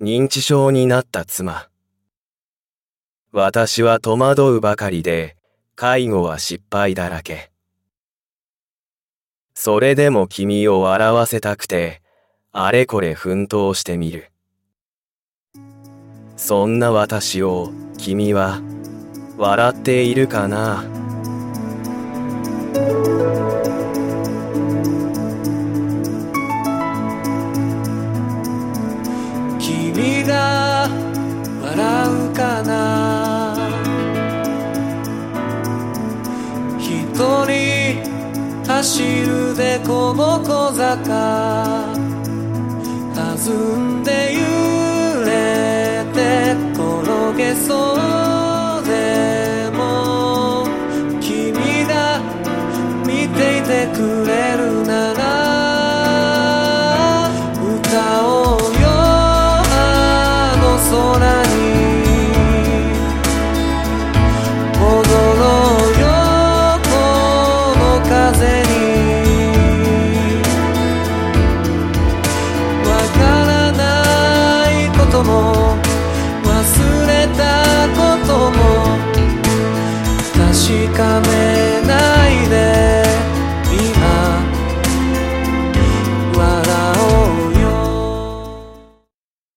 認知症になった妻。私は戸惑うばかりで、介護は失敗だらけ。それでも君を笑わせたくて、あれこれ奮闘してみる。そんな私を君は笑っているかな？一人走るでこぼこ坂。弾んで揺れて転げそうでも。君が見ていてくれことも忘れたことも確かめない